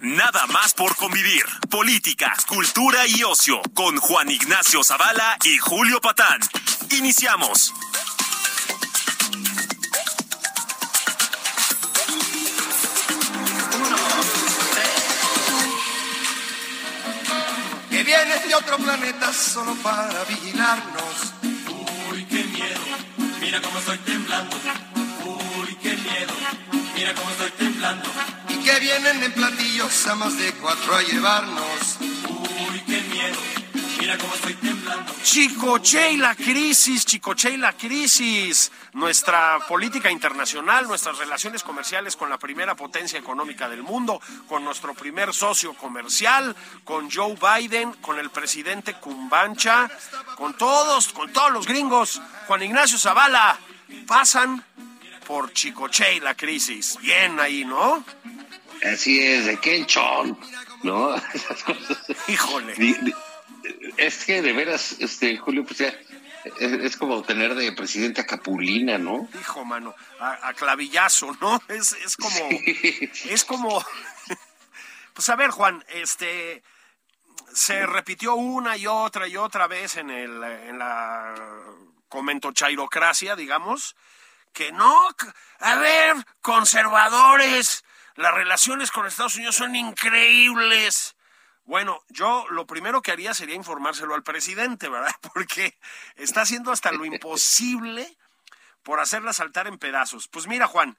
Nada más por convivir. Política, cultura y ocio con Juan Ignacio Zavala y Julio Patán. Iniciamos. que vienes de otro planeta solo para vigilarnos. Uy, qué miedo, mira cómo estoy temblando. Uy, qué miedo, mira cómo estoy temblando. Que vienen en platillos a más de cuatro a llevarnos. Uy, qué miedo, mira cómo estoy temblando. Chicoche y la crisis, Chicoche y la crisis. Nuestra política internacional, nuestras relaciones comerciales con la primera potencia económica del mundo, con nuestro primer socio comercial, con Joe Biden, con el presidente Cumbancha, con todos, con todos los gringos. Juan Ignacio Zavala, pasan por Chicoche y la crisis. Bien ahí, ¿no? Así es, de Kenchon, ¿no? Híjole. Es que de veras, este Julio, pues ya, es, es como tener de presidente a Capulina, ¿no? Hijo, mano, a, a clavillazo, ¿no? Es, es como, es como, pues a ver, Juan, este, se repitió una y otra y otra vez en el, en la comento chairocracia, digamos, que no, a ver, conservadores, las relaciones con Estados Unidos son increíbles. Bueno, yo lo primero que haría sería informárselo al presidente, ¿verdad? Porque está haciendo hasta lo imposible por hacerla saltar en pedazos. Pues mira, Juan,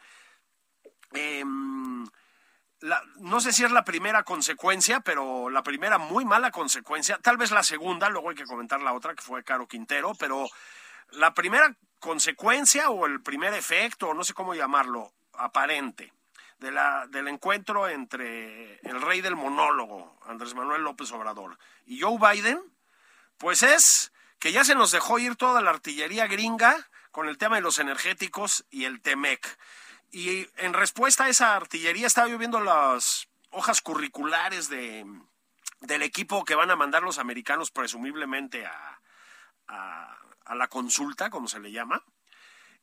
la- no sé si es la primera consecuencia, pero la primera muy mala consecuencia, tal vez la segunda, luego hay que comentar la otra, que fue Caro Quintero, pero la primera consecuencia o el primer efecto, no sé cómo llamarlo, aparente, de la, del encuentro entre el rey del monólogo, Andrés Manuel López Obrador, y Joe Biden, pues es que ya se nos dejó ir toda la artillería gringa con el tema de los energéticos y el TEMEC. Y en respuesta a esa artillería estaba yo viendo las hojas curriculares de, del equipo que van a mandar los americanos presumiblemente a, a, a la consulta, como se le llama.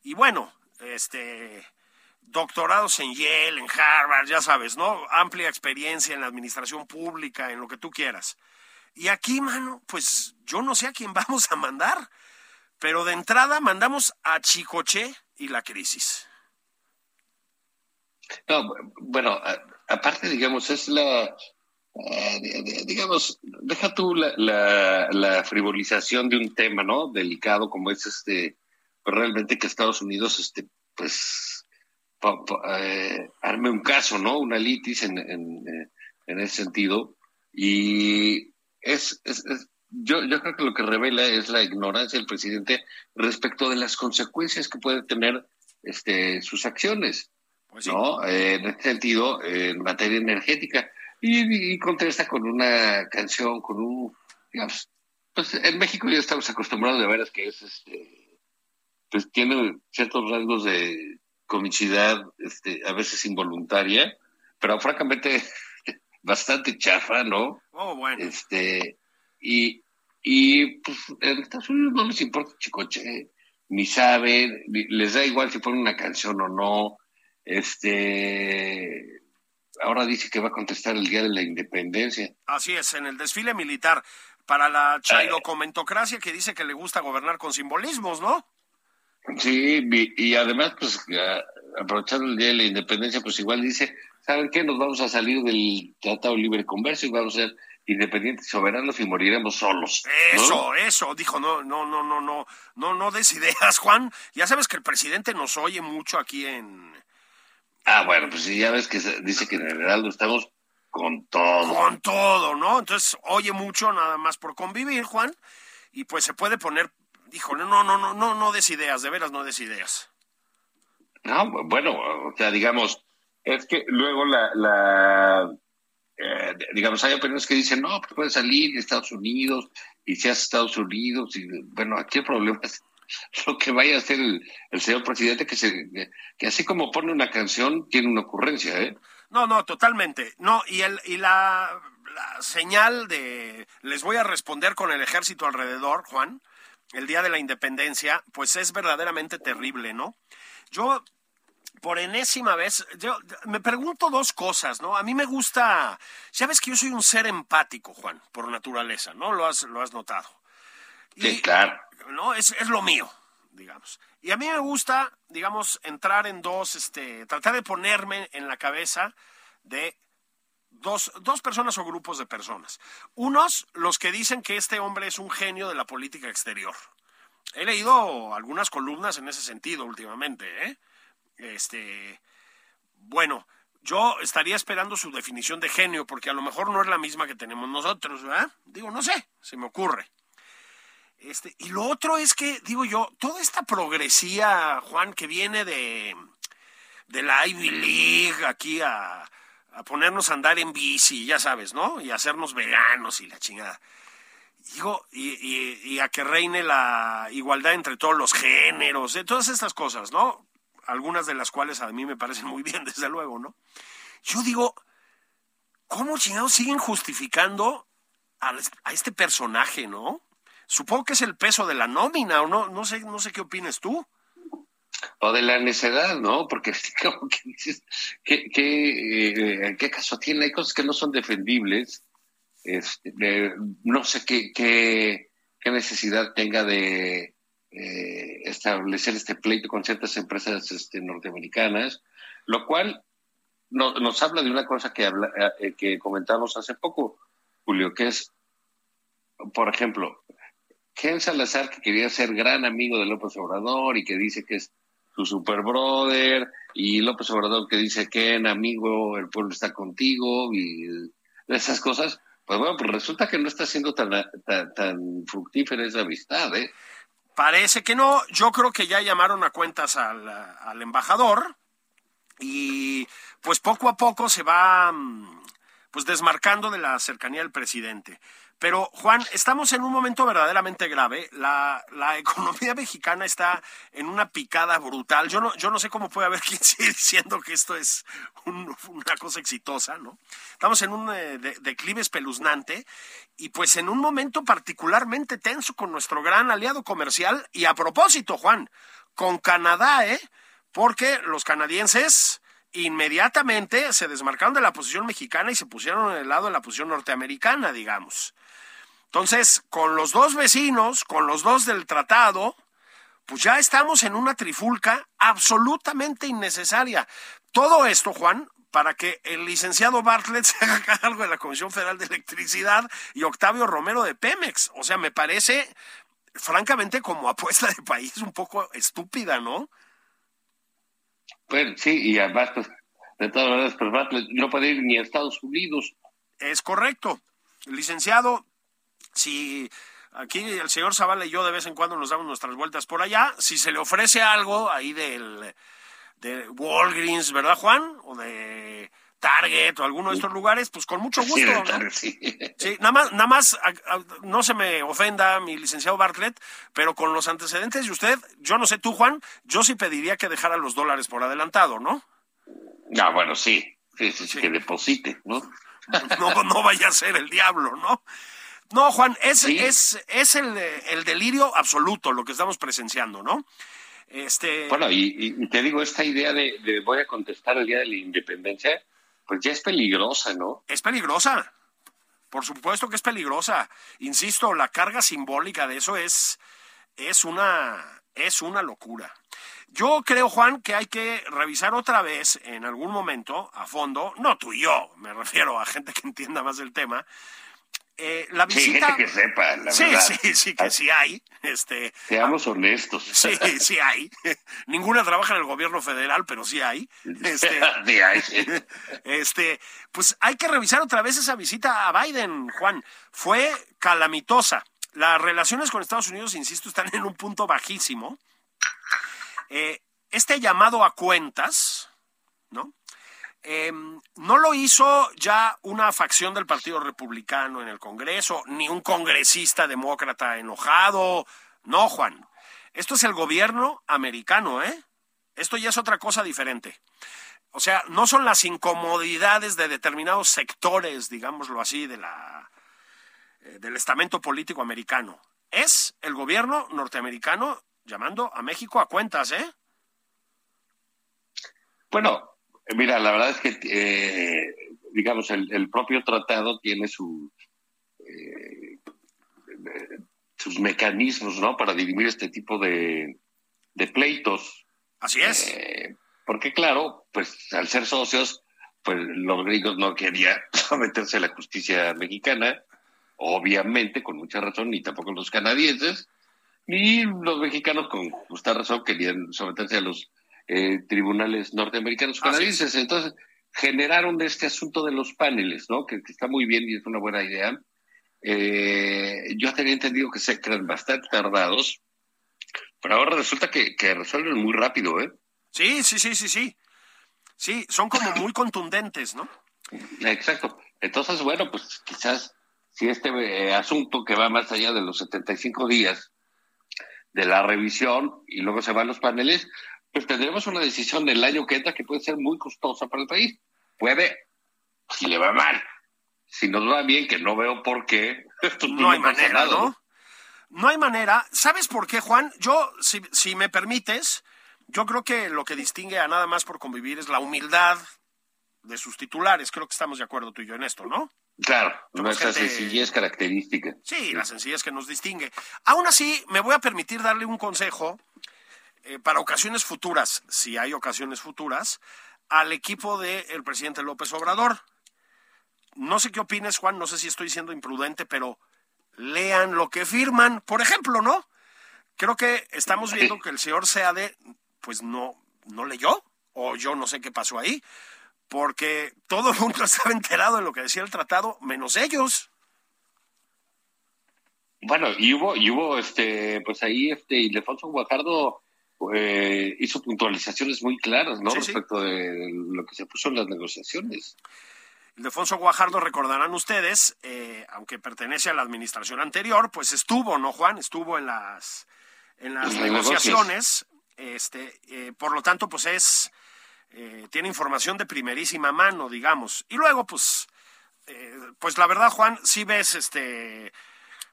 Y bueno, este doctorados en Yale, en Harvard, ya sabes, ¿no? Amplia experiencia en la administración pública, en lo que tú quieras. Y aquí, mano, pues yo no sé a quién vamos a mandar, pero de entrada mandamos a Chicoche y la crisis. No, bueno, aparte, digamos, es la, eh, di- di- digamos, deja tú la, la, la frivolización de un tema, ¿no? Delicado como es este, pues realmente que Estados Unidos, este, pues, pa- pa- eh, arme un caso, ¿no? Una litis en, en, eh, en ese sentido. Y es, es, es- yo, yo creo que lo que revela es la ignorancia del presidente respecto de las consecuencias que puede tener este, sus acciones. Pues sí. ¿no? Eh, en este sentido, eh, en materia energética. Y, y contrasta con una canción, con un, digamos, pues en México ya estamos acostumbrados de veras que es, este, pues tiene ciertos rasgos de comicidad, este, a veces involuntaria, pero francamente bastante chafa, ¿no? Oh, bueno. Este, y, y pues en Estados Unidos no les importa chicoche, ni saben, ni- les da igual si ponen una canción o no. Este, ahora dice que va a contestar el día de la independencia. Así es, en el desfile militar para la chairocomentocracia que dice que le gusta gobernar con simbolismos, ¿no? Sí, y, además, pues aprovechando el día de la independencia, pues igual dice, ¿saben qué? Nos vamos a salir del Tratado de Libre Comercio y vamos a ser independientes, soberanos y moriremos solos. ¿no? Eso, eso, dijo, no, no, no, no, no, no, no des ideas, Juan. Ya sabes que el presidente nos oye mucho aquí en Ah, bueno, pues sí, ya ves que dice que en el Heraldo estamos con todo. con todo, ¿no? Entonces oye mucho nada más por convivir, Juan, y pues se puede poner, híjole, no, no, no, no, no des ideas, de veras no des ideas. No, bueno, o sea, digamos, es que luego la, la eh, digamos, hay opiniones que dicen, no, pues puede salir de Estados Unidos y si hace Estados Unidos, y bueno, aquí el problema es lo que vaya a hacer el, señor presidente, que, se, que así como pone una canción, tiene una ocurrencia, ¿eh? No, no, totalmente. No, y, el, y la, la señal de les voy a responder con el ejército alrededor, Juan, el día de la independencia, pues es verdaderamente terrible, ¿no? Yo por enésima vez, yo me pregunto dos cosas, ¿no? A mí me gusta, sabes que yo soy un ser empático, Juan, por naturaleza, ¿no? Lo has, lo has notado. sí, claro. ¿No? Es, es lo mío, digamos. Y a mí me gusta, digamos, entrar en dos, este, tratar de ponerme en la cabeza de dos, dos personas o grupos de personas. Unos, los que dicen que este hombre es un genio de la política exterior. He leído algunas columnas en ese sentido últimamente, ¿eh? Este, bueno, yo estaría esperando su definición de genio, porque a lo mejor no es la misma que tenemos nosotros, ¿verdad? Digo, no sé, se me ocurre. Este, y lo otro es que, digo yo, toda esta progresía, Juan, que viene de, de la Ivy League aquí a, a ponernos a andar en bici, ya sabes, ¿no? Y hacernos veganos y la chingada. Digo, y, y, y, a que reine la igualdad entre todos los géneros, ¿eh? todas estas cosas, ¿no? algunas de las cuales a mí me parecen muy bien, desde luego, ¿no? Yo digo, ¿cómo chingados siguen justificando a, este personaje, no? Supongo que es el peso de la nómina, o no, no sé, no sé qué opines tú. O de la necedad, ¿no? Porque que ¿qué, qué, ¿qué caso tiene? Hay cosas que no son defendibles. Este, no sé qué, qué, qué necesidad tenga de, eh, establecer este pleito con ciertas empresas este, norteamericanas, lo cual nos habla de una cosa que, habla, eh, que comentamos hace poco, Julio, que es, por ejemplo, Ken Salazar, que quería ser gran amigo de López Obrador y que dice que es su super brother, y López Obrador que dice, Ken, amigo, el pueblo está contigo, y esas cosas, pues bueno, pues resulta que no está siendo tan, tan, tan fructífera esa amistad, ¿eh? Parece que no. Yo creo que ya llamaron a cuentas al, al embajador y pues poco a poco se va mm, pues desmarcando de la cercanía del presidente. Pero, Juan, estamos en un momento verdaderamente grave. La, economía mexicana está en una picada brutal. Yo no, yo no sé cómo puede haber quien siga diciendo que esto es una cosa exitosa, ¿no? Estamos en un eh, declive espeluznante y pues en un momento particularmente tenso con nuestro gran aliado comercial. Y a propósito, Juan, con Canadá, ¿eh? Porque los canadienses inmediatamente se desmarcaron de la posición mexicana y se pusieron en el lado de la posición norteamericana, digamos. Entonces, con los dos vecinos, con los dos del tratado, pues ya estamos en una trifulca absolutamente innecesaria. Todo esto, Juan, para que el licenciado Bartlett se haga cargo de la Comisión Federal de Electricidad y Octavio Romero de Pemex. O sea, me parece, francamente, como apuesta de país un poco estúpida, ¿no? Bueno, sí, y además, pues, de todas maneras, pues Bartlett no puede ir ni a Estados Unidos. Es correcto. licenciado si aquí el señor Zavala y yo de vez en cuando nos damos nuestras vueltas por allá, si se le ofrece algo ahí del de Walgreens, ¿verdad, Juan? O de Target o alguno de estos lugares, pues con mucho gusto. Sí, nada más, nada más no se me ofenda mi licenciado Bartlett, pero con los antecedentes de usted, yo no sé tú, Juan, yo sí pediría que dejara los dólares por adelantado, ¿no? Ah, bueno, sí, sí, sí, que deposite, ¿no? no, no vaya a ser el diablo, ¿no? No, Juan, es, es, es el, el, delirio absoluto lo que estamos presenciando, ¿no? Este... Bueno, y, te digo, esta idea de, de, voy a contestar el día de la independencia, pues ya es peligrosa, ¿no? Es peligrosa. Por supuesto que es peligrosa. Insisto, la carga simbólica de eso es, es, una, es una locura. Yo creo, Juan, que hay que revisar otra vez en algún momento, a fondo, no tú y yo, me refiero a gente que entienda más del tema, eh, la visita... Sí, gente que sepa, la sí, verdad. Sí, sí, que sí hay. Este, Seamos honestos. Sí, sí hay. Ninguna trabaja en el gobierno federal, pero sí hay. Este. Este, pues hay que revisar otra vez esa visita a Biden, Juan. Fue calamitosa. Las relaciones con Estados Unidos, insisto, están en un punto bajísimo. Eh, este llamado a cuentas, ¿no? Em, no lo hizo ya una facción del Partido Republicano en el Congreso, ni un congresista demócrata enojado. No, Juan. Esto es el gobierno americano, ¿eh? Esto ya es otra cosa diferente. O sea, no son las incomodidades de determinados sectores, digámoslo así, de la, eh, del estamento político americano. Es el gobierno norteamericano llamando a México a cuentas, ¿eh? Bueno, mira, la verdad es que, eh, digamos, el, propio tratado tiene su, eh, sus mecanismos, ¿no? Para dirimir este tipo de, de pleitos. Así es. Eh, porque, claro, pues al ser socios, pues los gringos no querían someterse a la justicia mexicana, obviamente, con mucha razón, ni tampoco los canadienses, ni los mexicanos con justa razón querían someterse a los eh, tribunales norteamericanos canadienses. Entonces, generaron este asunto de los paneles, ¿no? Que, está muy bien y es una buena idea. Eh, yo tenía entendido que se crean bastante tardados, pero ahora resulta que, que resuelven muy rápido, ¿eh? Sí, sí, sí, sí, sí. Sí, son como muy contundentes, ¿no? Exacto. Entonces, bueno, pues quizás si este eh, asunto que va más allá de los 75 días de la revisión y luego se van los paneles, pues tendremos una decisión del año que entra que puede ser muy costosa para el país. Puede, si le va mal. Si nos va bien, que no veo por qué. no hay manera, ¿no? ¿no? hay manera. ¿Sabes por qué, Juan? Yo, si, si me permites, yo creo que lo que distingue a nada más por convivir es la humildad de sus titulares. Creo que estamos de acuerdo tú y yo en esto, ¿no? Claro, nuestra sencillez característica. Sí, la sencillez que nos distingue. Aún así, me voy a permitir darle un consejo eh, para ocasiones futuras, si hay ocasiones futuras, al equipo del presidente López Obrador. No sé qué opines, Juan, no sé si estoy siendo imprudente, pero lean lo que firman. Por ejemplo, ¿no? Creo que estamos viendo que el señor Seade, pues no, no leyó, o yo no sé qué pasó ahí, porque todo el mundo estaba enterado de lo que decía el tratado, menos ellos. Bueno, y hubo, y hubo este, pues ahí este Ildefonso Guajardo eh, hizo puntualizaciones muy claras, ¿no? Respecto de lo que se puso en las negociaciones. Ildefonso Guajardo, recordarán ustedes, eh, aunque pertenece a la administración anterior, pues estuvo, ¿no, Juan? Estuvo en las, en las negociaciones. Este, eh, por lo tanto, pues es, tiene información de primerísima mano, digamos. Y luego, pues, pues la verdad, Juan, si ves este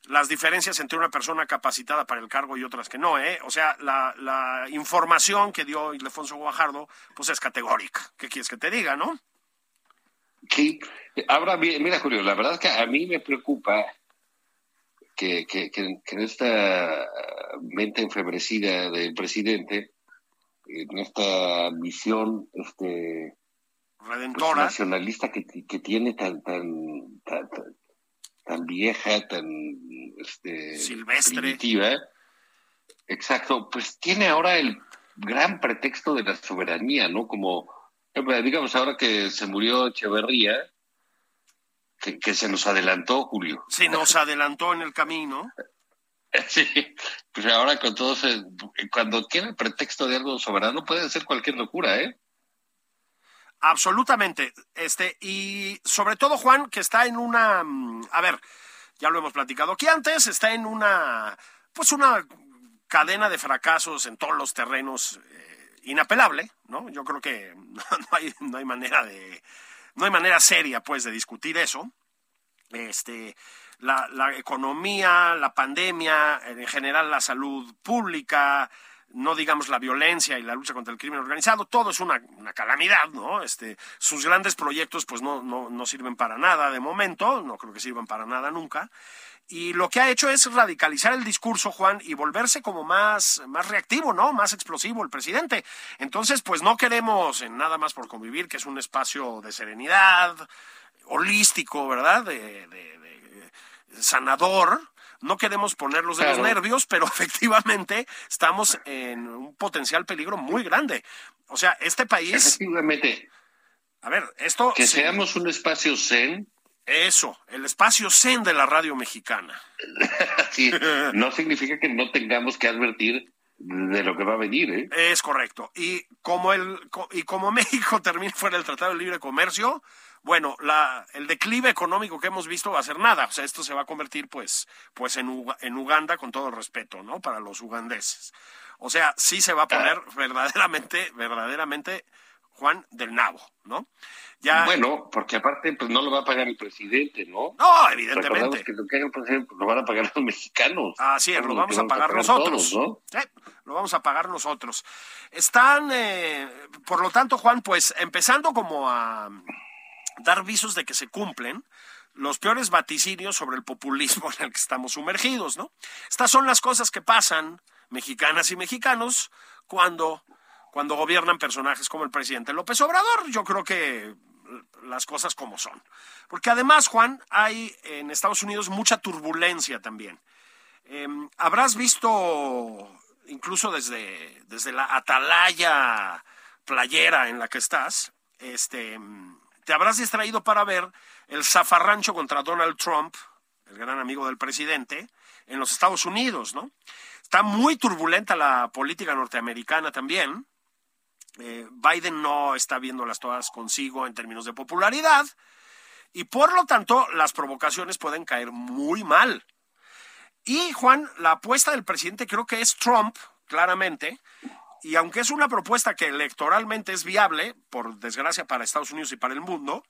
las diferencias entre una persona capacitada para el cargo y otras que no, ¿eh? O sea, la, la información que dio Ildefonso Guajardo, pues es categórica. ¿Qué quieres que te diga, no? Sí. Ahora, mira, Julio, la verdad es que a mí me preocupa que, que, que, en esta mente enfebrecida del presidente, en esta visión este, pues, redentora nacionalista que, que, tiene tan, tan, tan, tan vieja, tan este, silvestre. Primitiva. Exacto, pues tiene ahora el gran pretexto de la soberanía, ¿no? Como, digamos, ahora que se murió Echeverría, que, se nos adelantó, Julio. Se nos adelantó en el camino. Sí, pues ahora con todo, cuando tiene el pretexto de algo soberano puede ser cualquier locura, ¿eh? Absolutamente. Este, y sobre todo, Juan, que está en una. Mm, a ver, ya lo hemos platicado aquí antes, está en una. Pues una cadena de fracasos en todos los terrenos eh, inapelable, ¿no? Yo creo que no hay, no hay manera de. No hay manera seria, pues, de discutir eso. Este. La, la economía, la pandemia, en general la salud pública, no digamos la violencia y la lucha contra el crimen organizado, todo es una, calamidad, ¿no? Este, sus grandes proyectos pues no, no, no sirven para nada de momento, no creo que sirvan para nada nunca. Y lo que ha hecho es radicalizar el discurso, Juan, y volverse como más, más reactivo, ¿no? Más explosivo el presidente. Entonces, pues no queremos en nada más por convivir, que es un espacio de serenidad, holístico, ¿verdad? de, de sanador, no queremos ponerlos de los nervios, pero efectivamente estamos en un potencial peligro muy grande. O sea, este país. Efectivamente. A ver, esto. Que seamos un espacio zen. Eso, el espacio zen de la radio mexicana. sí, no significa que no tengamos que advertir de lo que va a venir, ¿eh? Es correcto. Y como el y como México termine fuera del Tratado de Libre Comercio, bueno, la, el declive económico que hemos visto va a ser nada. O sea, esto se va a convertir, pues, pues en, en Uganda, con todo el respeto, ¿no? Para los ugandeses. O sea, sí se va a poner verdaderamente, verdaderamente, Juan del Nabo, ¿no? Ya... Bueno, porque aparte pues no lo va a pagar el presidente, ¿no? No, evidentemente. Recordamos que lo que haga el presidente lo van a pagar los mexicanos. Así es, lo vamos a pagar nosotros. ¿no? lo vamos a pagar nosotros. Están, eh, por lo tanto, Juan, pues empezando como a dar visos de que se cumplen los peores vaticinios sobre el populismo en el que estamos sumergidos, ¿no? Estas son las cosas que pasan, mexicanas y mexicanos, cuando, cuando gobiernan personajes como el presidente López Obrador. Yo creo que las cosas como son. Porque además, Juan, hay en Estados Unidos mucha turbulencia también. Em, habrás visto, incluso desde, desde la atalaya playera en la que estás, este, te habrás distraído para ver el zafarrancho contra Donald Trump, el gran amigo del presidente, en los Estados Unidos, ¿no? Está muy turbulenta la política norteamericana también. Eh, Biden no está viéndolas todas consigo en términos de popularidad y por lo tanto las provocaciones pueden caer muy mal. Y Juan, la apuesta del presidente creo que es Trump, claramente, y aunque es una propuesta que electoralmente es viable, por desgracia para Estados Unidos y para el mundo,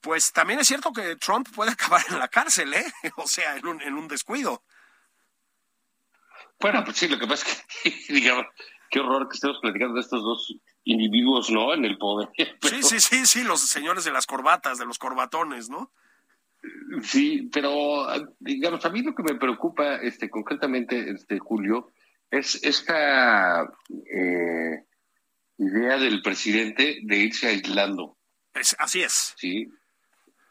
pues también es cierto que Trump puede acabar en la cárcel, ¿eh? O sea, en un, en un descuido. Bueno, pues sí, lo que pasa es que, digamos, qué horror que estemos platicando de estos dos individuos, ¿no? En el poder. Sí, sí, sí, sí, los señores de las corbatas, de los corbatones, ¿no? Sí, pero digamos, a mí lo que me preocupa, este, concretamente, este, Julio, es esta eh, idea del presidente de irse aislando. Es, así es. Sí.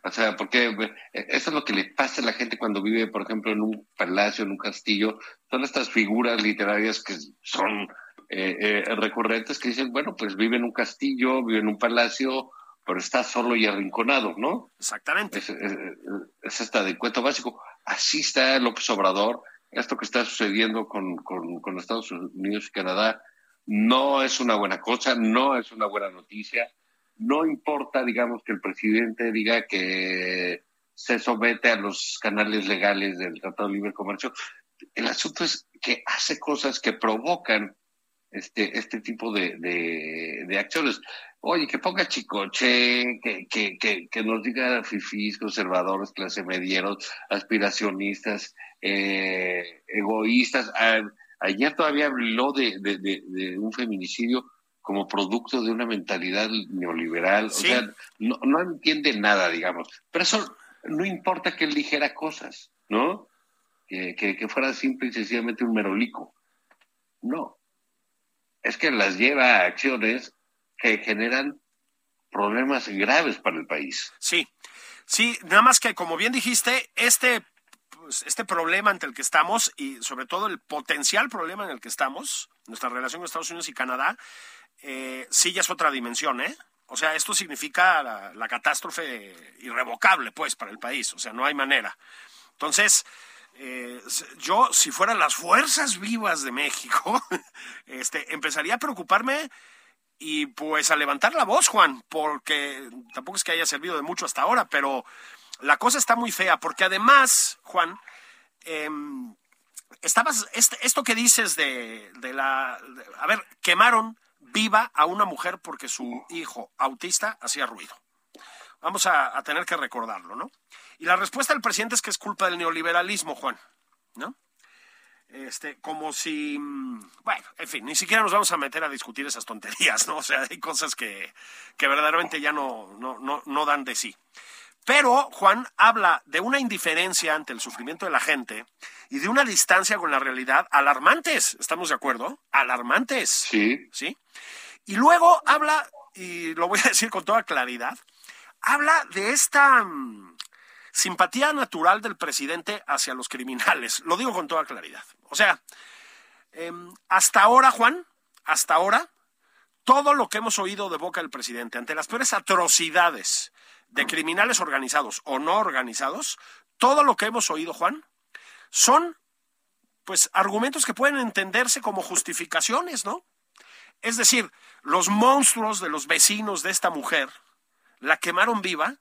O sea, porque eh, eso es lo que le pasa a la gente cuando vive, por ejemplo, en un palacio, en un castillo. Son estas figuras literarias que son eh, recurrentes que dicen, bueno, pues vive en un castillo, vive en un palacio, pero está solo y arrinconado, ¿no? Exactamente. Es, es, es esta de cuento básico. Así está López Obrador esto que está sucediendo con, con, Estados Unidos y Canadá no es una buena cosa, no es una buena noticia. No importa, digamos, que el presidente diga que se somete a los canales legales del Tratado de Libre Comercio. El asunto es que hace cosas que provocan este, este tipo de, de, acciones. Oye, que ponga chicoche, que, que, que, que nos diga fifís, conservadores, clase medieros, aspiracionistas, eh, egoístas. ayer todavía habló de, de, un feminicidio como producto de una mentalidad neoliberal. O sea, no, no entiende nada, digamos. Pero eso no importa que él dijera cosas, ¿no? Que, que, fuera simple y sencillamente un merolico. No. Es que las lleva a acciones que generan problemas graves para el país. Sí, sí, nada más que como bien dijiste, este pues, este problema ante el que estamos y sobre todo el potencial problema en el que estamos, nuestra relación con Estados Unidos y Canadá, eh, sí ya es otra dimensión, ¿eh? O sea, esto significa la, catástrofe irrevocable, pues, para el país. O sea, no hay manera. Entonces, eh, yo, si fueran las fuerzas vivas de México, este, empezaría a preocuparme y pues a levantar la voz, Juan, porque tampoco es que haya servido de mucho hasta ahora, pero la cosa está muy fea, porque además, Juan, em, estabas, este, esto que dices de, la, a ver, quemaron viva a una mujer porque su hijo autista hacía ruido. Vamos a, tener que recordarlo, ¿no? Y la respuesta del presidente es que es culpa del neoliberalismo, Juan, ¿no? Este, como si, bueno, en fin, ni siquiera nos vamos a meter a discutir esas tonterías, ¿no? O sea, hay cosas que, que verdaderamente ya no, no, no, no dan de sí. Pero Juan habla de una indiferencia ante el sufrimiento de la gente y de una distancia con la realidad alarmantes. ¿Estamos de acuerdo? Alarmantes. Sí. ¿Sí? Y luego habla, y lo voy a decir con toda claridad, habla de esta mm, simpatía natural del presidente hacia los criminales. Lo digo con toda claridad. O sea, em, hasta ahora, Juan, hasta ahora, todo lo que hemos oído de boca del presidente ante las peores atrocidades de criminales organizados o no organizados, todo lo que hemos oído, Juan, son pues argumentos que pueden entenderse como justificaciones, ¿no? Es decir, los monstruos de los vecinos de esta mujer la quemaron viva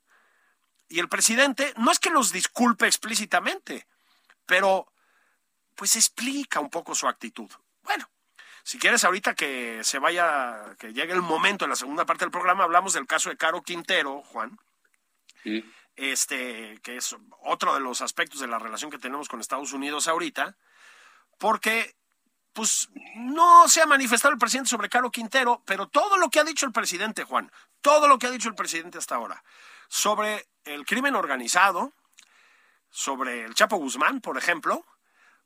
y el presidente no es que los disculpe explícitamente, pero pues explica un poco su actitud. Bueno, si quieres ahorita que se vaya, que llegue el momento en la segunda parte del programa, hablamos del caso de Caro Quintero, Juan. Este, que es otro de los aspectos de la relación que tenemos con Estados Unidos ahorita, porque pues no se ha manifestado el presidente sobre Caro Quintero, pero todo lo que ha dicho el presidente, Juan, todo lo que ha dicho el presidente hasta ahora sobre el crimen organizado, sobre el Chapo Guzmán, por ejemplo,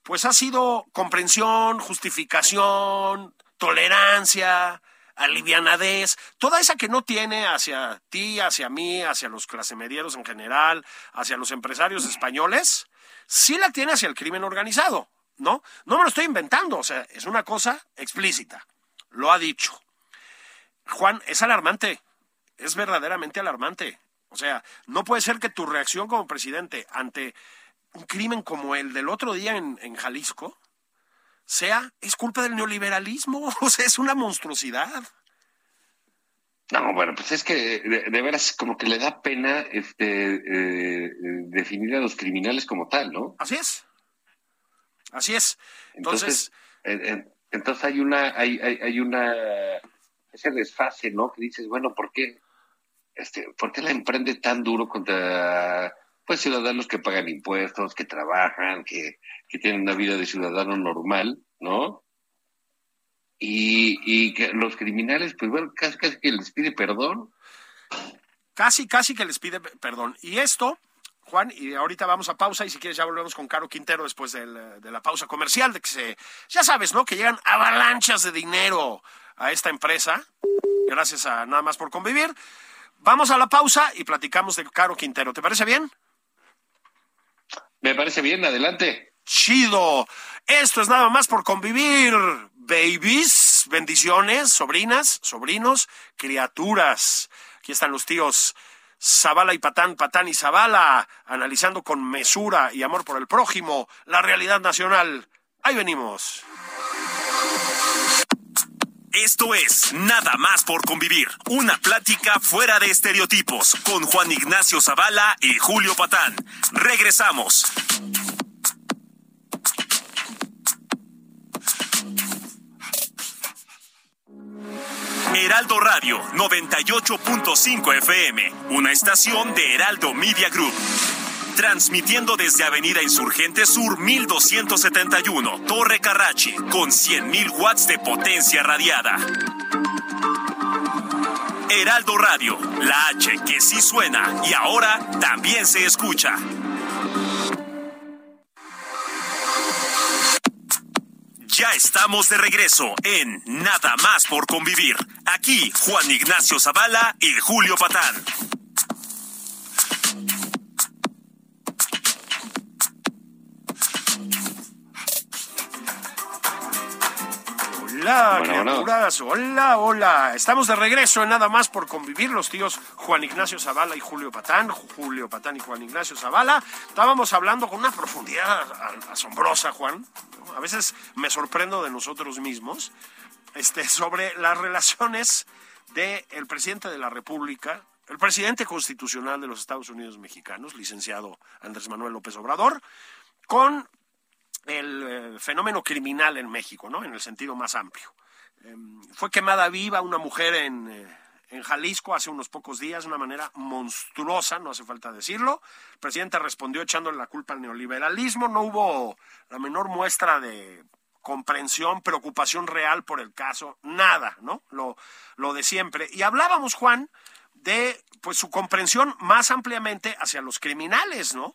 pues ha sido comprensión, justificación, tolerancia, alivianadez, toda esa que no tiene hacia ti, hacia mí, hacia los clasemedieros en general, hacia los empresarios españoles, sí la tiene hacia el crimen organizado. ¿no? No me lo estoy inventando, o sea, es una cosa explícita. Lo ha dicho. Juan, es alarmante, es verdaderamente alarmante. O sea, no puede ser que tu reacción como presidente ante un crimen como el del otro día en, Jalisco sea, es culpa del neoliberalismo, o sea, es una monstruosidad. No, bueno, pues es que de, veras como que le da pena este, eh, definir a los criminales como tal, ¿no? Así es. Así es. Entonces, entonces, hay una, hay, hay, una, ese desfase, ¿no? Que dices, bueno, ¿por qué, este, ¿por qué la emprende tan duro contra, pues, ciudadanos que pagan impuestos, que trabajan, que, que tienen una vida de ciudadano normal, ¿no? Y, y que los criminales, pues bueno, casi, casi que les pide perdón. Casi, casi que les pide perdón. Y esto, Juan, y ahorita vamos a pausa y si quieres ya volvemos con Caro Quintero después de la pausa comercial, de que se, ya sabes, ¿no? Que llegan avalanchas de dinero a esta empresa, gracias a nada más por convivir. Vamos a la pausa y platicamos de Caro Quintero. ¿Te parece bien? Me parece bien, adelante. Chido. Esto es nada más por convivir. Babies, bendiciones, sobrinas, sobrinos, criaturas. Aquí están los tíos Zavala y Patán, Patán y Zavala, analizando con mesura y amor por el prójimo la realidad nacional. Ahí venimos. Esto es Nada más por convivir, una plática fuera de estereotipos con Juan Ignacio Zavala y Julio Patán. Regresamos. Heraldo Radio 98.5 FM, una estación de Heraldo Media Group. Transmitiendo desde Avenida Insurgente Sur 1271, Torre Carrachi, con 100.000 watts de potencia radiada. Heraldo Radio, la H que sí suena y ahora también se escucha. Ya estamos de regreso en Nada más por convivir. Aquí Juan Ignacio Zavala y Julio Patán. Hola, criaturas. Hola, hola. Estamos de regreso en Nada más por convivir los tíos Juan Ignacio Zavala y Julio Patán. Julio Patán y Juan Ignacio Zavala. Estábamos hablando con una profundidad asombrosa, Juan, a veces me sorprendo de nosotros mismos, este, sobre las relaciones del presidente de la República, el presidente constitucional de los Estados Unidos mexicanos, licenciado Andrés Manuel López Obrador, con el eh, fenómeno criminal en México, ¿no? En el sentido más amplio. Em, fue quemada viva una mujer en, eh, en Jalisco hace unos pocos días de una manera monstruosa, no hace falta decirlo. El presidente respondió echándole la culpa al neoliberalismo, no hubo la menor muestra de comprensión, preocupación real por el caso, nada, ¿no? Lo, lo de siempre. Y hablábamos, Juan, de pues su comprensión más ampliamente hacia los criminales, ¿no?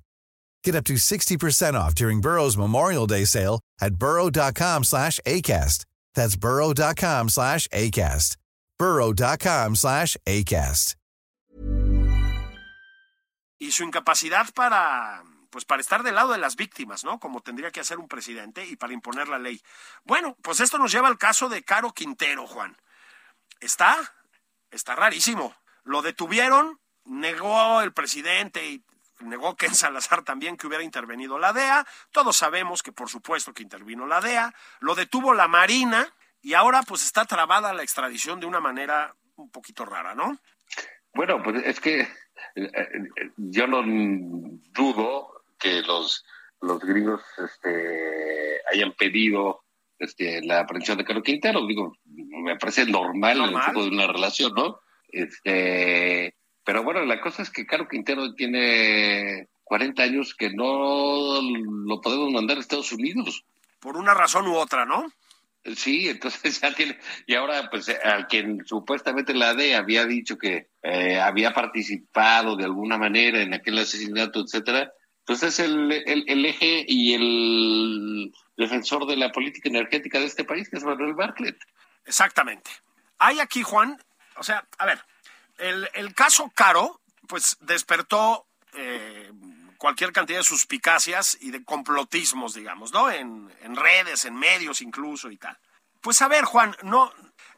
Get up to 60% off during Burrow's Memorial Day sale at burrow.com slash ACAST. That's burrow.com slash ACAST. burrow.com slash ACAST. Y su incapacidad para pues para estar del lado de las víctimas, ¿no? Como tendría que hacer un presidente y para imponer la ley. Bueno, pues esto nos lleva al caso de Caro Quintero, Juan. Está, está rarísimo. Lo detuvieron, negó el presidente y negó Ken Salazar también que hubiera intervenido la DEA. Todos sabemos que por supuesto que intervino la DEA. Lo detuvo la Marina y ahora pues está trabada la extradición de una manera un poquito rara, ¿no? Bueno, pues es que eh, yo no dudo que los, los gringos este, hayan pedido este, la aprehensión de Carlos Quintero. Digo, me parece normal, en el tipo de una relación, ¿no? Este, pero bueno, la cosa es que Carlos Quintero tiene 40 años que no lo podemos mandar a Estados Unidos. Por una razón u otra, ¿no? Sí, entonces ya tiene, y ahora pues al quien supuestamente la DEA había dicho que eh, había participado de alguna manera en aquel asesinato, etcétera, pues es el, el, eje y el defensor de la política energética de este país, que es Manuel Bartlett. Exactamente. Hay aquí, Juan, o sea, a ver, el, el caso Caro, pues despertó eh, cualquier cantidad de suspicacias y de complotismos, digamos, ¿no? En, en redes, en medios incluso y tal. Pues a ver, Juan, no,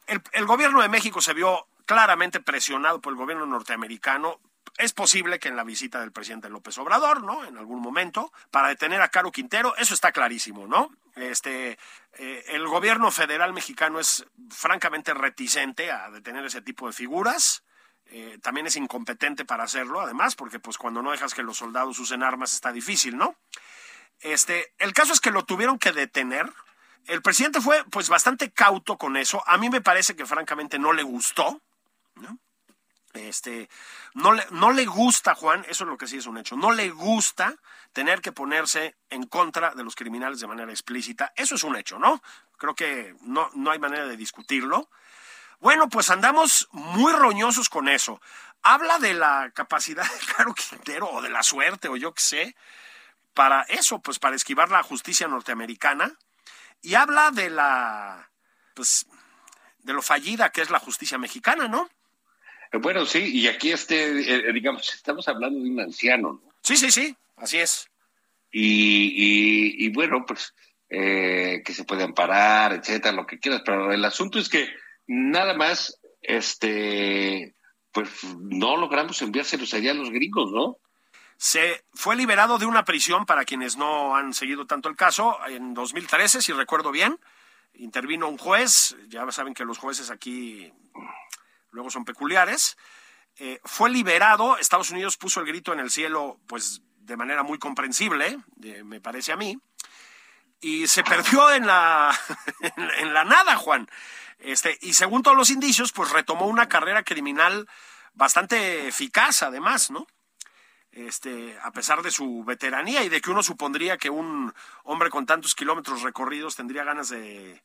el, el gobierno de México se vio claramente presionado por el gobierno norteamericano es posible que en la visita del presidente López Obrador, ¿no? En algún momento, para detener a Caro Quintero, eso está clarísimo, ¿no? Este, eh, el gobierno federal mexicano es francamente reticente a detener ese tipo de figuras. Eh, también es incompetente para hacerlo, además, porque pues cuando no dejas que los soldados usen armas está difícil, ¿no? Este, el caso es que lo tuvieron que detener. El presidente fue pues bastante cauto con eso. A mí me parece que francamente no le gustó, ¿no? Este, no le, no le gusta, Juan, eso es lo que sí es un hecho, no le gusta tener que ponerse en contra de los criminales de manera explícita. Eso es un hecho, ¿no? Creo que no, no hay manera de discutirlo. Bueno, pues andamos muy roñosos con eso. Habla de la capacidad de Caro Quintero o de la suerte o yo qué sé, para eso, pues para esquivar la justicia norteamericana. Y habla de la, pues, de lo fallida que es la justicia mexicana, ¿no? Bueno, sí, y aquí este, eh, digamos, estamos hablando de un anciano, ¿no? Sí, sí, sí, así es. Y, y, bueno, pues eh, que se puede amparar, etcétera, lo que quieras, pero el asunto es que nada más, este, pues no logramos enviárselos allá a los gringos, ¿no? Se fue liberado de una prisión para quienes no han seguido tanto el caso en 2013, si recuerdo bien. Intervino un juez, ya saben que los jueces aquí luego son peculiares. Eh, fue liberado, Estados Unidos puso el grito en el cielo, pues de manera muy comprensible, me parece a mí, y se perdió en la, en, la nada, Juan. Este, y según todos los indicios, pues retomó una carrera criminal bastante eficaz, además, ¿no? Este, a pesar de su veteranía y de que uno supondría que un hombre con tantos kilómetros recorridos tendría ganas de,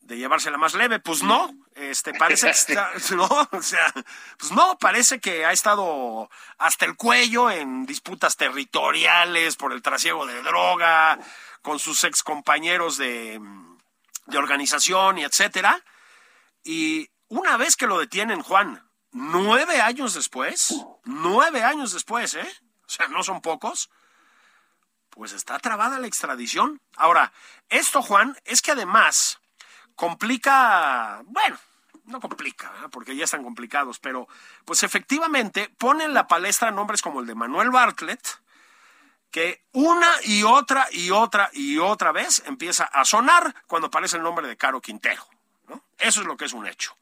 de llevársela más leve, pues no, este parece que está, no, o sea, pues no, parece que ha estado hasta el cuello en disputas territoriales por el trasiego de droga, con sus ex compañeros de, de organización y etcétera. Y una vez que lo detienen, Juan, nueve años después, nueve años después, ¿eh? O sea, no son pocos, pues está trabada la extradición. Ahora, esto, Juan, es que además complica, bueno, no complica, porque ya están complicados, pero pues efectivamente pone en la palestra nombres como el de Manuel Bartlett, que una y otra y otra y otra vez empieza a sonar cuando aparece el nombre de Caro Quintero. Eso es lo que es un hecho.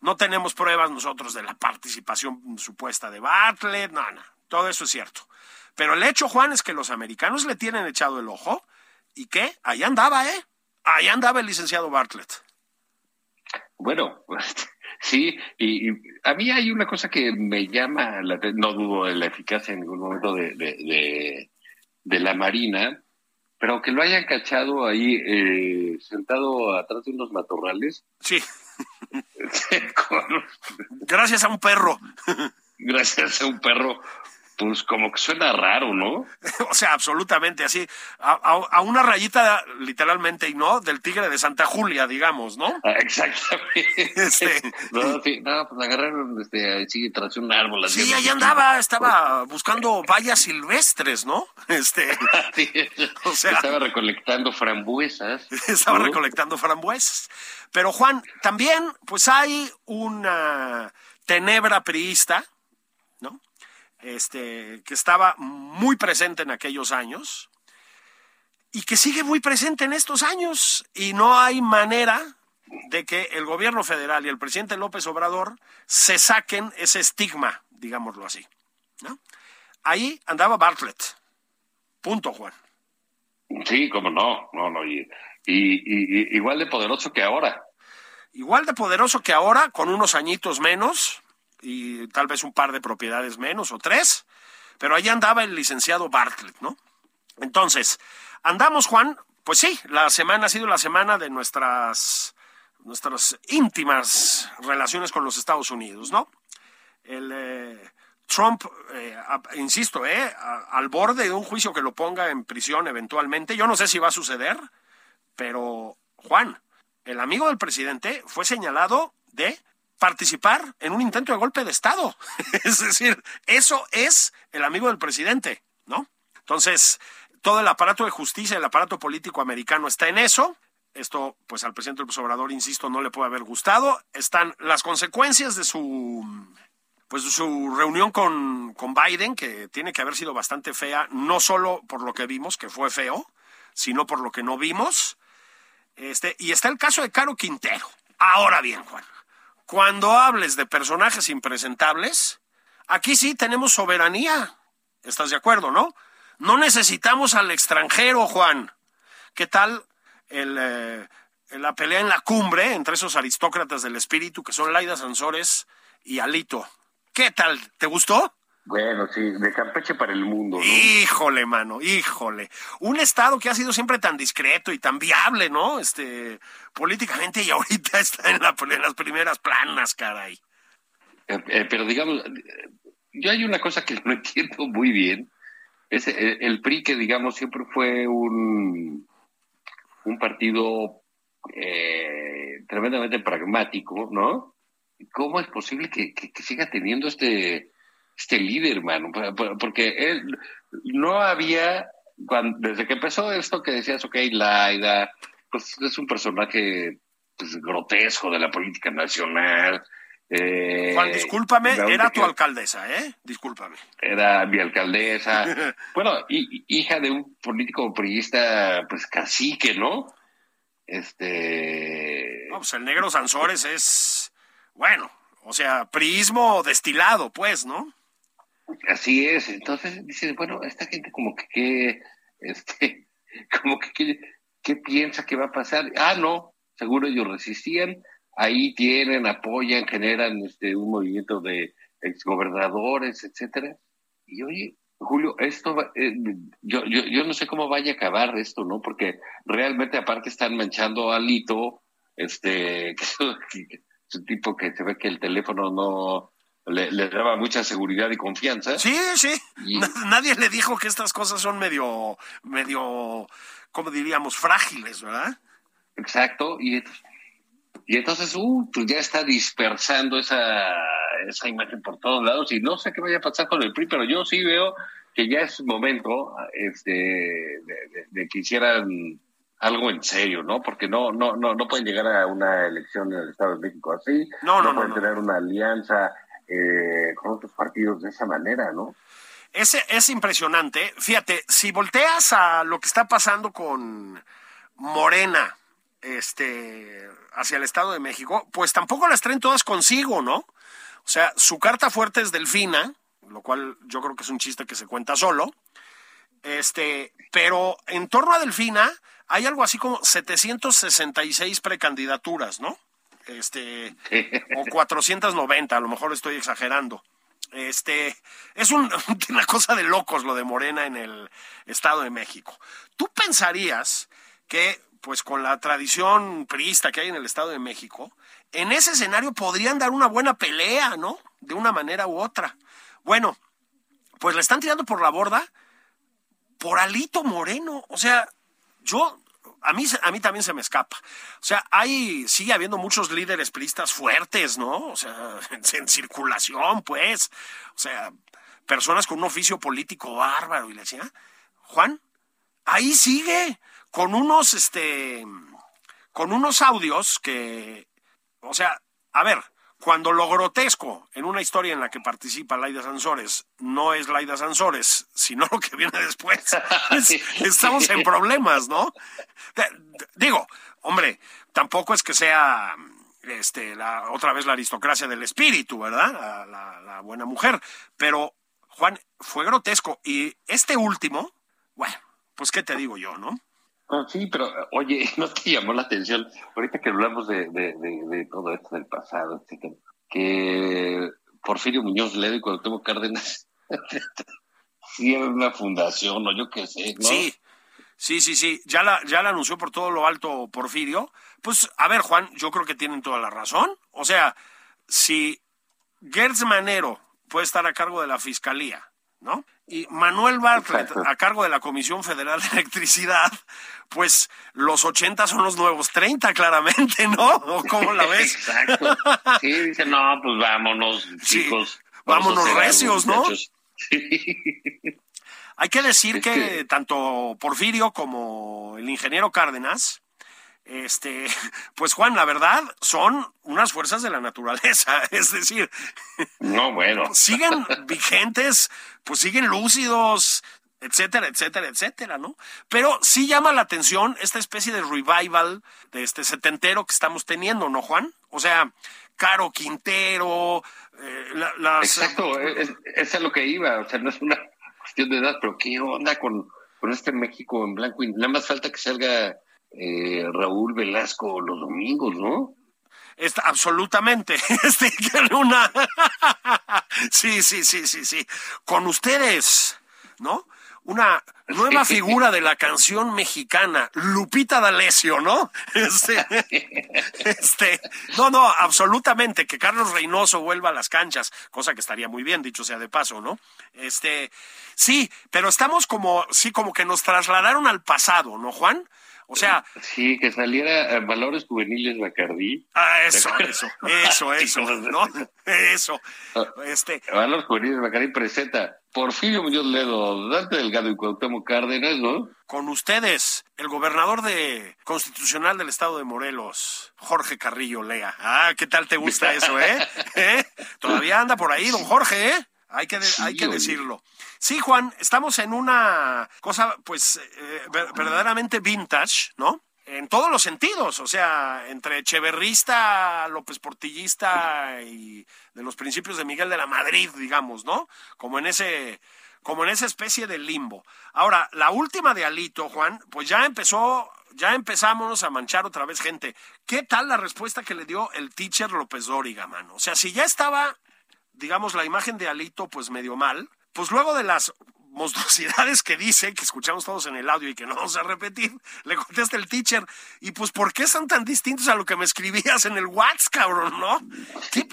No tenemos pruebas nosotros de la participación supuesta de Bartlett, no, no, todo eso es cierto. Pero el hecho, Juan, es que los americanos le tienen echado el ojo y que ahí andaba, ¿eh? Ahí andaba el licenciado Bartlett. Bueno, sí, y, a mí hay una cosa que me llama, la, no dudo de la eficacia en ningún momento de, de, de, la Marina, pero que lo hayan cachado ahí eh, sentado atrás de unos matorrales. Sí. Gracias a un perro. Gracias a un perro. Pues como que suena raro, ¿no? o sea, absolutamente así, a, a, una rayita literalmente, y no, del tigre de Santa Julia, digamos, ¿no? Ah, exactamente. Este... no, sí, no, pues agarraron este, sí, tras un árbol. Sí, ahí andaba, estaba buscando vallas silvestres, ¿no? Este, o sea, estaba recolectando frambuesas. Estaba recolectando frambuesas. Pero Juan, también, pues hay una tenebra priista. Este, que estaba muy presente en aquellos años y que sigue muy presente en estos años y no hay manera de que el gobierno federal y el presidente López Obrador se saquen ese estigma, digámoslo así. ¿no? Ahí andaba Bartlett. Punto, Juan. Sí, como no, no, no. Y, y, igual de poderoso que ahora. Igual de poderoso que ahora, con unos añitos menos, y tal vez un par de propiedades menos o tres, pero ahí andaba el licenciado Bartlett, ¿no? Entonces, andamos, Juan, pues sí, la semana ha sido la semana de nuestras, nuestras íntimas relaciones con los Estados Unidos, ¿no? El eh, Trump, eh, insisto, eh, al borde de un juicio que lo ponga en prisión eventualmente. Yo no sé si va a suceder, pero Juan, el amigo del presidente fue señalado de participar en un intento de golpe de Estado. es decir, eso es el amigo del presidente, ¿no? Entonces, todo el aparato de justicia, el aparato político americano está en eso. Esto, pues al presidente López Obrador, insisto, no le puede haber gustado. Están las consecuencias de su pues su reunión con, con Biden, que tiene que haber sido bastante fea, no solo por lo que vimos, que fue feo, sino por lo que no vimos. Este, y está el caso de Caro Quintero. Ahora bien, Juan, cuando hables de personajes impresentables, aquí sí tenemos soberanía. ¿Estás de acuerdo, no? No necesitamos al extranjero, Juan. ¿Qué tal el, eh, la pelea en la cumbre entre esos aristócratas del espíritu que son Laida Sansores y Alito? ¿Qué tal? ¿Te gustó? Bueno, sí, de Campeche para el mundo. ¿no? Híjole, mano, híjole. Un estado que ha sido siempre tan discreto y tan viable, ¿no? Este, políticamente y ahorita está en, las primeras planas, caray. Eh, eh, pero digamos, yo hay una cosa que no entiendo muy bien. Es el, el PRI que, digamos, siempre fue un, un partido eh, tremendamente pragmático, ¿no? ¿Cómo es posible que siga teniendo este este líder, hermano, porque él no había, desde que empezó esto que decías, ok, Laida, pues es un personaje pues, grotesco de la política nacional. Eh, Juan, discúlpame, era tu alcaldesa, ¿eh? Discúlpame. Era mi alcaldesa. bueno, hija de un político priista, pues cacique, ¿no? Este. No, pues el negro Sansores es, bueno, o sea, priismo destilado, pues, ¿no? Así es, entonces dices, bueno, esta gente como que, ¿qué, este, como que, ¿qué, piensa que va a pasar? Ah, no, seguro ellos resistían, ahí tienen, apoyan, generan este, un movimiento de exgobernadores, etcétera. Y oye, Julio, esto, eh, yo, yo, yo no sé cómo vaya a acabar esto, ¿no? Porque realmente aparte están manchando a Lito, este, que es un tipo que se ve que el teléfono no, le, daba mucha seguridad y confianza. Sí, sí. Nadie le dijo que estas cosas son medio, medio, ¿cómo diríamos? Frágiles, ¿verdad? Exacto. Y, y entonces, uh, pues ya está dispersando esa, esa imagen por todos lados. Y no sé qué vaya a pasar con el PRI, pero yo sí veo que ya es momento este, de, que hicieran algo en serio, ¿no? Porque no, no, no, no pueden llegar a una elección en el Estado de México así. No, no, no pueden tener una alianza eh, con otros partidos de esa manera, ¿no? Ese es impresionante. Fíjate, si volteas a lo que está pasando con Morena, este, hacia el Estado de México, pues tampoco las traen todas consigo, ¿no? O sea, su carta fuerte es Delfina, lo cual yo creo que es un chiste que se cuenta solo. Este, pero en torno a Delfina hay algo así como 766 precandidaturas, ¿no? Este, o 490, a lo mejor estoy exagerando. Este, es una cosa de locos lo de Morena en el Estado de México. ¿Tú pensarías que, pues con la tradición priista que hay en el Estado de México, en ese escenario podrían dar una buena pelea, ¿no? De una manera u otra. Bueno, pues le están tirando por la borda por Alito Moreno. O sea, yo a mí, a mí también se me escapa. O sea, hay, sigue habiendo muchos líderes priistas fuertes, ¿no? O sea, en, en, circulación, pues. O sea, personas con un oficio político bárbaro. Y le decía, Juan, ahí sigue, con unos, este, con unos audios que, o sea, a ver, cuando lo grotesco en una historia en la que participa Laida Sansores no es Laida Sansores, sino lo que viene después, estamos en problemas, ¿no? Digo, hombre, tampoco es que sea este, la, otra vez la aristocracia del espíritu, ¿verdad? La, la, la buena mujer. Pero, Juan, fue grotesco. Y este último, bueno, pues qué te digo yo, ¿no? Ah, sí, pero oye, ¿no te llamó la atención? Ahorita que hablamos de, de, de, de todo esto del pasado, que Porfirio Muñoz Ledo y Cuauhtémoc Cárdenas cierran una fundación o yo qué sé, ¿no? Sí, sí, sí, sí. Ya la, ya la anunció por todo lo alto Porfirio. Pues, a ver, Juan, yo creo que tienen toda la razón. O sea, si Gertz Manero puede estar a cargo de la fiscalía, ¿no? Y Manuel Bartlett Exacto. a cargo de la Comisión Federal de Electricidad, pues los 80 son los nuevos 30, claramente, ¿no? ¿O ¿Cómo la ves? Exacto. Sí, dice, no, pues vámonos, chicos. Sí, vámonos recios, ¿no? Hay que decir que, que tanto Porfirio como el ingeniero Cárdenas, este, pues Juan, la verdad, son unas fuerzas de la naturaleza, es decir, no, bueno, siguen vigentes, pues siguen lúcidos, etcétera, etcétera, etcétera, ¿no? Pero sí llama la atención esta especie de revival de este setentero que estamos teniendo, ¿no, Juan? O sea, Caro Quintero, eh, la, las... Exacto, es, es a lo que iba, o sea, no es una cuestión de edad, pero ¿qué onda con, con este México en blanco y nada más falta que salga eh, Raúl Velasco los domingos, ¿no? Está, absolutamente. Este, una... sí, sí, sí, sí, sí. Con ustedes, ¿no? Una nueva figura de la canción mexicana, Lupita D'Alessio, ¿no? Este, este, no, no, absolutamente, que Carlos Reynoso vuelva a las canchas, cosa que estaría muy bien, dicho sea de paso, ¿no? Este, sí, pero estamos como, sí, como que nos trasladaron al pasado, ¿no, Juan? O sea. Sí, que saliera Valores Juveniles Bacardí. Ah, eso, eso, eso, eso, ¿no? Eso. Este. Valores Juveniles Bacardí presenta Porfirio Muñoz Ledo, Dante Delgado y Cuauhtémoc Cárdenas, ¿no? Con ustedes, el gobernador de constitucional del estado de Morelos, Jorge Carrillo Lea. Ah, ¿qué tal te gusta eso, eh? ¿Eh? Todavía anda por ahí, don Jorge, ¿eh? Hay que, de, sí, hay que decirlo. Sí, Juan, estamos en una cosa, pues, eh, verdaderamente vintage, ¿no? En todos los sentidos, o sea, entre cheverrista, López Portillista y de los principios de Miguel de la Madrid, digamos, ¿no? Como en ese, como en esa especie de limbo. Ahora, la última de Alito, Juan, pues ya empezó, ya empezamos a manchar otra vez gente. ¿Qué tal la respuesta que le dio el teacher López Dóriga, mano? O sea, si ya estaba digamos, la imagen de Alito, pues medio mal, pues luego de las monstruosidades que dice, que escuchamos todos en el audio y que no vamos a repetir, le contesta el teacher, y pues, ¿por qué son tan distintos a lo que me escribías en el WhatsApp, cabrón, no? ¿Qué,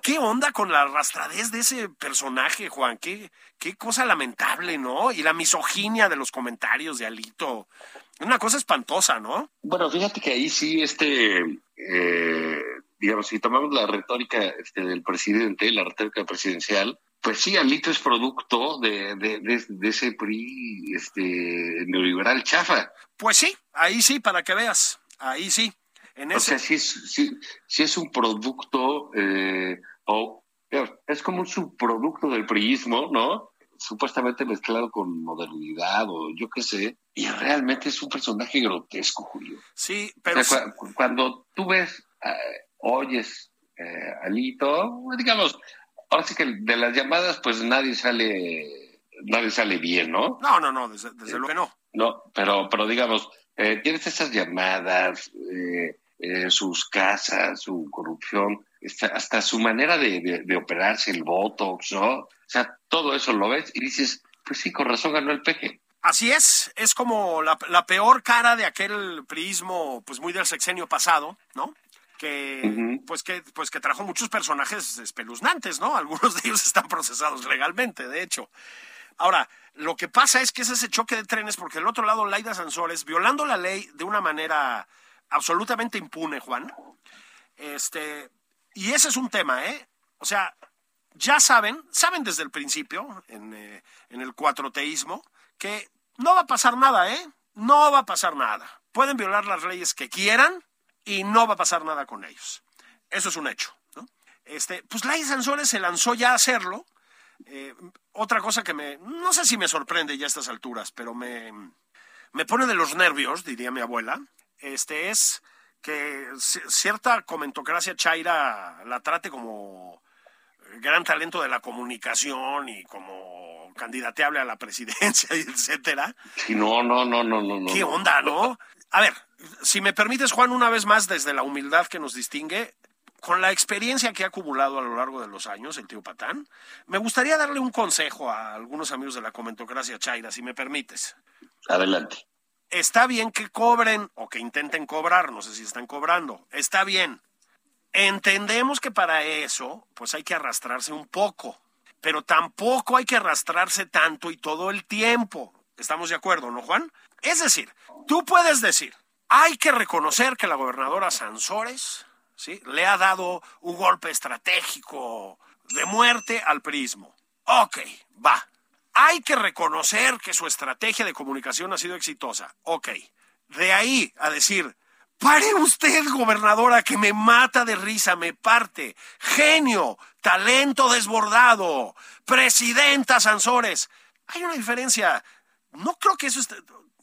qué, onda con la arrastradez de ese personaje, Juan? ¿Qué, qué cosa lamentable, ¿no? Y la misoginia de los comentarios de Alito. Una cosa espantosa, ¿no? Bueno, fíjate que ahí sí, este... Eh digamos, si tomamos la retórica este, del presidente, la retórica presidencial, pues sí, Alito es producto de, de, de, de, ese PRI este, neoliberal chafa. Pues sí, ahí sí, para que veas, ahí sí. En ese... O sea, sí es, sí, sí es un producto, eh, o es como un subproducto del priismo, ¿no? Supuestamente mezclado con modernidad o yo qué sé, y realmente es un personaje grotesco, Julio. Sí, pero... O sea, cu cuando tú ves... Uh, oyes eh, Alito, digamos, ahora sí que de las llamadas, pues nadie sale, nadie sale bien, ¿no? No, no, no, desde, desde eh, luego que no. No, pero, pero digamos, eh, tienes esas llamadas, eh, sus casas, su corrupción, hasta su manera de, de, de, operarse, el Botox, ¿no? O sea, todo eso lo ves y dices, pues sí, con razón ganó el peje. Así es, es como la, la peor cara de aquel priismo, pues muy del sexenio pasado, ¿no? Que, pues que, pues que trajo muchos personajes espeluznantes, ¿no? Algunos de ellos están procesados legalmente, de hecho. Ahora, lo que pasa es que es ese choque de trenes porque el otro lado, Laida Sansores, violando la ley de una manera absolutamente impune, Juan. Este, y ese es un tema, ¿eh? O sea, ya saben, saben desde el principio, en, eh, en el cuatroteísmo, que no va a pasar nada, ¿eh? No va a pasar nada. Pueden violar las leyes que quieran y no va a pasar nada con ellos. Eso es un hecho. ¿no? Este, pues Laida Sansores se lanzó ya a hacerlo. Eh, otra cosa que me, no sé si me sorprende ya a estas alturas, pero me, me pone de los nervios, diría mi abuela, este es que cierta comentocracia chaira la trate como gran talento de la comunicación y como candidateable a la presidencia, etcétera. No, no, no, no, no. ¿Qué onda, no? A ver, si me permites, Juan, una vez más, desde la humildad que nos distingue, con la experiencia que ha acumulado a lo largo de los años el tío Patán, me gustaría darle un consejo a algunos amigos de la comentocracia chaira, si me permites. Adelante. Está bien que cobren o que intenten cobrar, no sé si están cobrando, está bien. Entendemos que para eso, pues hay que arrastrarse un poco, pero tampoco hay que arrastrarse tanto y todo el tiempo. ¿Estamos de acuerdo, no, Juan? Es decir, tú puedes decir, hay que reconocer que la gobernadora Sansores ¿sí? le ha dado un golpe estratégico de muerte al prismo. Ok, va. Hay que reconocer que su estrategia de comunicación ha sido exitosa. Ok. De ahí a decir, pare usted, gobernadora, que me mata de risa, me parte. Genio, talento desbordado, presidenta Sansores. Hay una diferencia. No creo que eso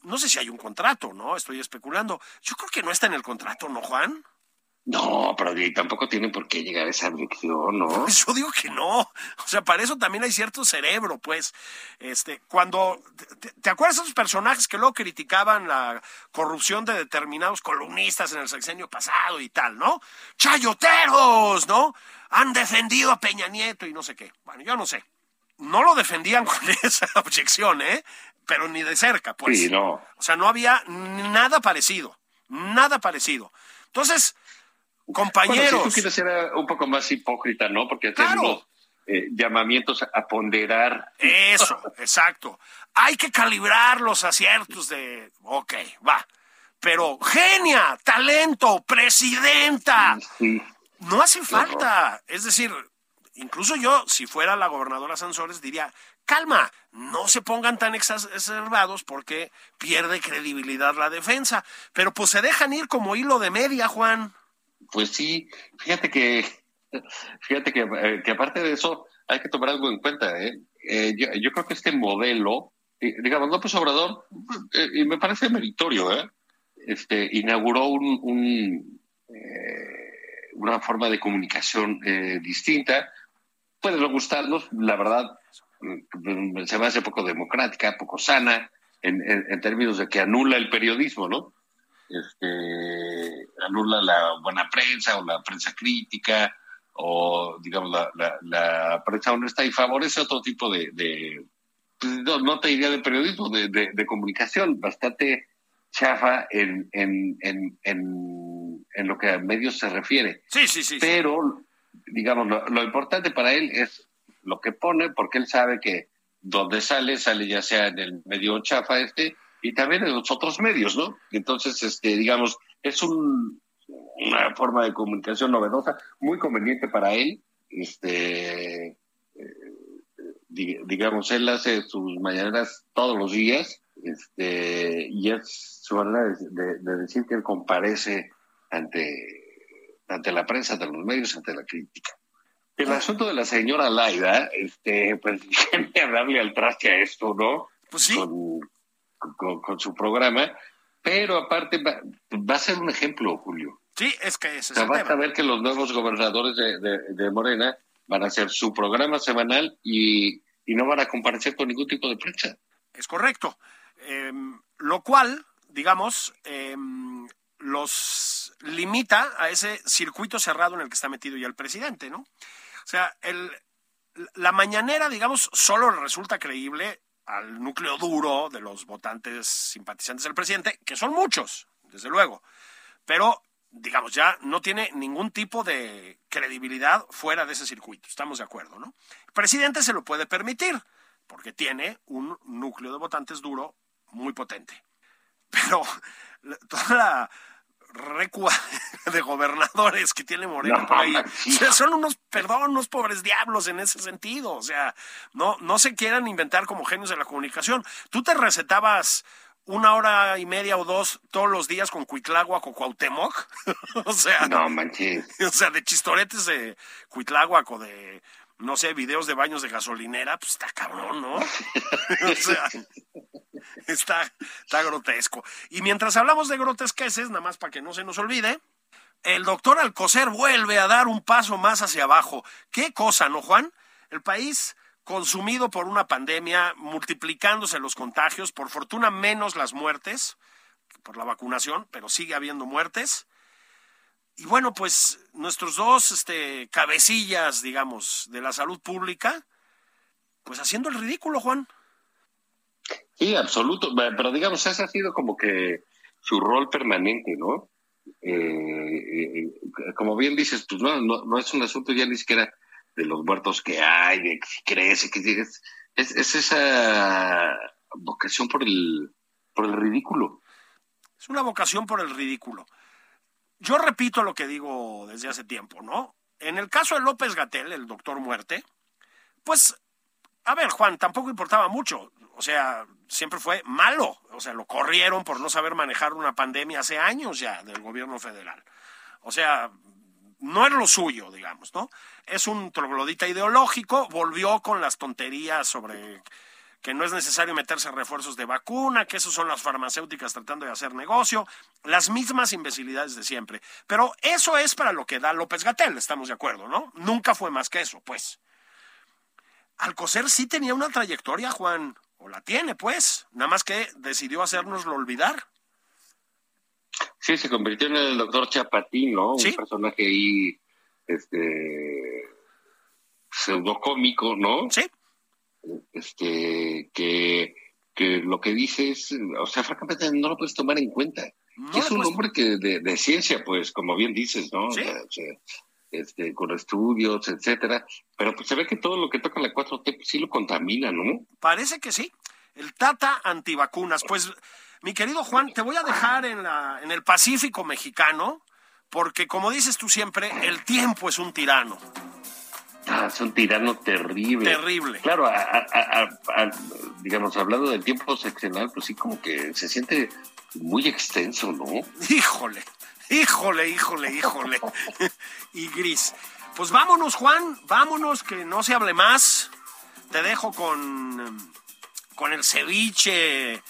no sé si hay un contrato, ¿no? Estoy especulando. Yo creo que no está en el contrato, ¿no, Juan? No, pero tampoco tiene por qué llegar a esa dirección, ¿no? Pues yo digo que no. O sea, para eso también hay cierto cerebro, pues. Este, cuando. ¿Te, acuerdas de esos personajes que luego criticaban la corrupción de determinados columnistas en el sexenio pasado y tal, ¿no? ¡Chayoteros! ¿No? Han defendido a Peña Nieto y no sé qué. Bueno, yo no sé. No lo defendían con esa objeción, ¿eh? pero ni de cerca, pues. Sí, no. O sea, no había nada parecido, nada parecido. Entonces, compañeros. Bueno, si tú quieres ser eh, un poco más hipócrita, ¿no? Porque tenemos eh, llamamientos a ponderar. Eso, exacto. Hay que calibrar los aciertos de. Ok, va. Pero genia, talento, presidenta. No hace falta. Es decir, incluso yo, si fuera la gobernadora Sansores, diría, calma, no se pongan tan exacerbados porque pierde credibilidad la defensa. Pero pues se dejan ir como hilo de media, Juan. Pues sí, fíjate que, fíjate que, eh, que aparte de eso, hay que tomar algo en cuenta. ¿eh? eh yo, creo que este modelo, digamos, López Obrador, eh, y me parece meritorio, ¿eh? este, inauguró un, un una forma de comunicación distinta. Puede no gustarnos, la verdad, mm, se me hace poco democrática, poco sana, en, en, términos de que anula el periodismo, ¿no? Este, anula la buena prensa o la prensa crítica o, digamos, la, la, prensa honesta y favorece otro tipo de, de pues, no, te diría de periodismo, de, de, comunicación bastante chafa en, en, en, en, lo que a medios se refiere. Sí, sí, sí. Pero, digamos, lo, lo importante para él es lo que pone, porque él sabe que donde sale, sale ya sea en el medio chafa este, y también en los otros medios, ¿no? Entonces, este, digamos, es un, una forma de comunicación novedosa, muy conveniente para él. Este, eh, digamos, él hace sus mañaneras todos los días, este, y es su manera de, decir que él comparece ante, ante la prensa, ante los medios, ante la crítica. El ah. asunto de la señora Laida, este, pues, déjenme darle al traste a esto, ¿no? Pues sí. Con, su programa, pero aparte va, a ser un ejemplo, Julio. Sí, es que es. va a ver que los nuevos gobernadores de, Morena van a hacer su programa semanal y, no van a comparecer con ningún tipo de prensa. Es correcto. Em, lo cual, digamos, em, los limita a ese circuito cerrado en el que está metido ya el presidente, ¿no? O sea, el, la mañanera, digamos, solo resulta creíble al núcleo duro de los votantes simpatizantes del presidente, que son muchos, desde luego. Pero digamos, ya no tiene ningún tipo de credibilidad fuera de ese circuito. Estamos de acuerdo, ¿no? El presidente se lo puede permitir porque tiene un núcleo de votantes duro muy potente. Pero toda la recua de gobernadores que tiene Moreno por ahí. son unos, perdón, unos pobres diablos en ese sentido. O sea, no, no se quieran inventar como genios de la comunicación. Tú te recetabas una hora y media o dos todos los días con Cuitláhuac o Cuauhtémoc. o sea, no manches. O sea, de chistoretes de Cuitláhuac o de no sé, videos de baños de gasolinera, pues está cabrón, ¿no? o sea, está, está grotesco. Y mientras hablamos de grotesqueces, nada más para que no se nos olvide, el doctor Alcocer vuelve a dar un paso más hacia abajo. ¿Qué cosa, no, Juan? El país consumido por una pandemia, multiplicándose los contagios, por fortuna menos las muertes por la vacunación, pero sigue habiendo muertes. Y bueno, pues nuestros dos este, cabecillas, digamos, de la salud pública, pues haciendo el ridículo, Juan. Sí, absoluto. Pero digamos, ese ha sido como que su rol permanente, ¿no? Eh, eh, como bien dices, pues no, no, es un asunto ya ni siquiera de los muertos que hay, de que crece, que es, es esa vocación por el, por el ridículo. Es una vocación por el ridículo yo repito lo que digo desde hace tiempo, ¿no? En el caso de López Gatel, el doctor Muerte, pues, a ver, Juan, tampoco importaba mucho. O sea, siempre fue malo. O sea, lo corrieron por no saber manejar una pandemia hace años ya del gobierno federal. O sea, no era lo suyo, digamos, ¿no? Es un troglodita ideológico, volvió con las tonterías sobre que no es necesario meterse refuerzos de vacuna, que eso son las farmacéuticas tratando de hacer negocio, las mismas imbecilidades de siempre. Pero eso es para lo que da López Gatel, estamos de acuerdo, ¿no? Nunca fue más que eso, pues. Alcocer sí tenía una trayectoria, Juan, o la tiene, pues, nada más que decidió hacernoslo olvidar. Sí, se convirtió en el doctor Chapatín, ¿no? Un personaje ahí, este, pseudocómico, ¿no? Sí este, que, que lo que dice es, o sea, francamente no lo puedes tomar en cuenta. es un hombre que de, ciencia, pues, como bien dices, ¿no? Este, con estudios, etcétera, pero pues se ve que todo lo que toca la 4T pues, sí lo contamina, ¿no? Parece que sí. El Tata antivacunas. Pues, mi querido Juan, te voy a dejar en, la, en el Pacífico mexicano, porque como dices tú siempre, el tiempo es un tirano. Ah, es un tirano terrible. Terrible. Claro, digamos, hablando del tiempo seccional, pues sí, como que se siente muy extenso, ¿no? Híjole, híjole, híjole, híjole. Y gris. Pues vámonos, Juan, vámonos, que no se hable más. Te dejo con, con el ceviche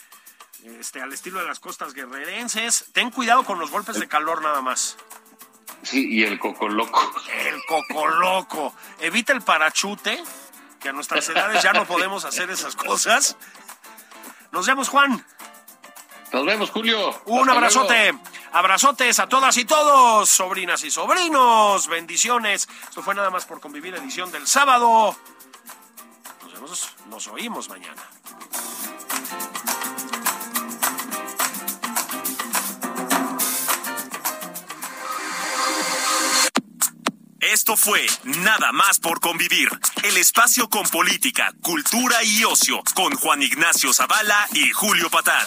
este, al estilo de las costas guerrerenses. Ten cuidado con los golpes de calor nada más. Sí, y el coco loco. El coco loco. Evita el parachute, que a nuestras edades ya no podemos hacer esas cosas. Nos vemos, Juan. Nos vemos, Julio. Un abrazote. Abrazotes a todas y todos, sobrinas y sobrinos. Bendiciones. Esto fue nada más por convivir edición del sábado. Nos oímos mañana. Esto fue Nada más por convivir, el espacio con política, cultura y ocio, con Juan Ignacio Zavala y Julio Patal.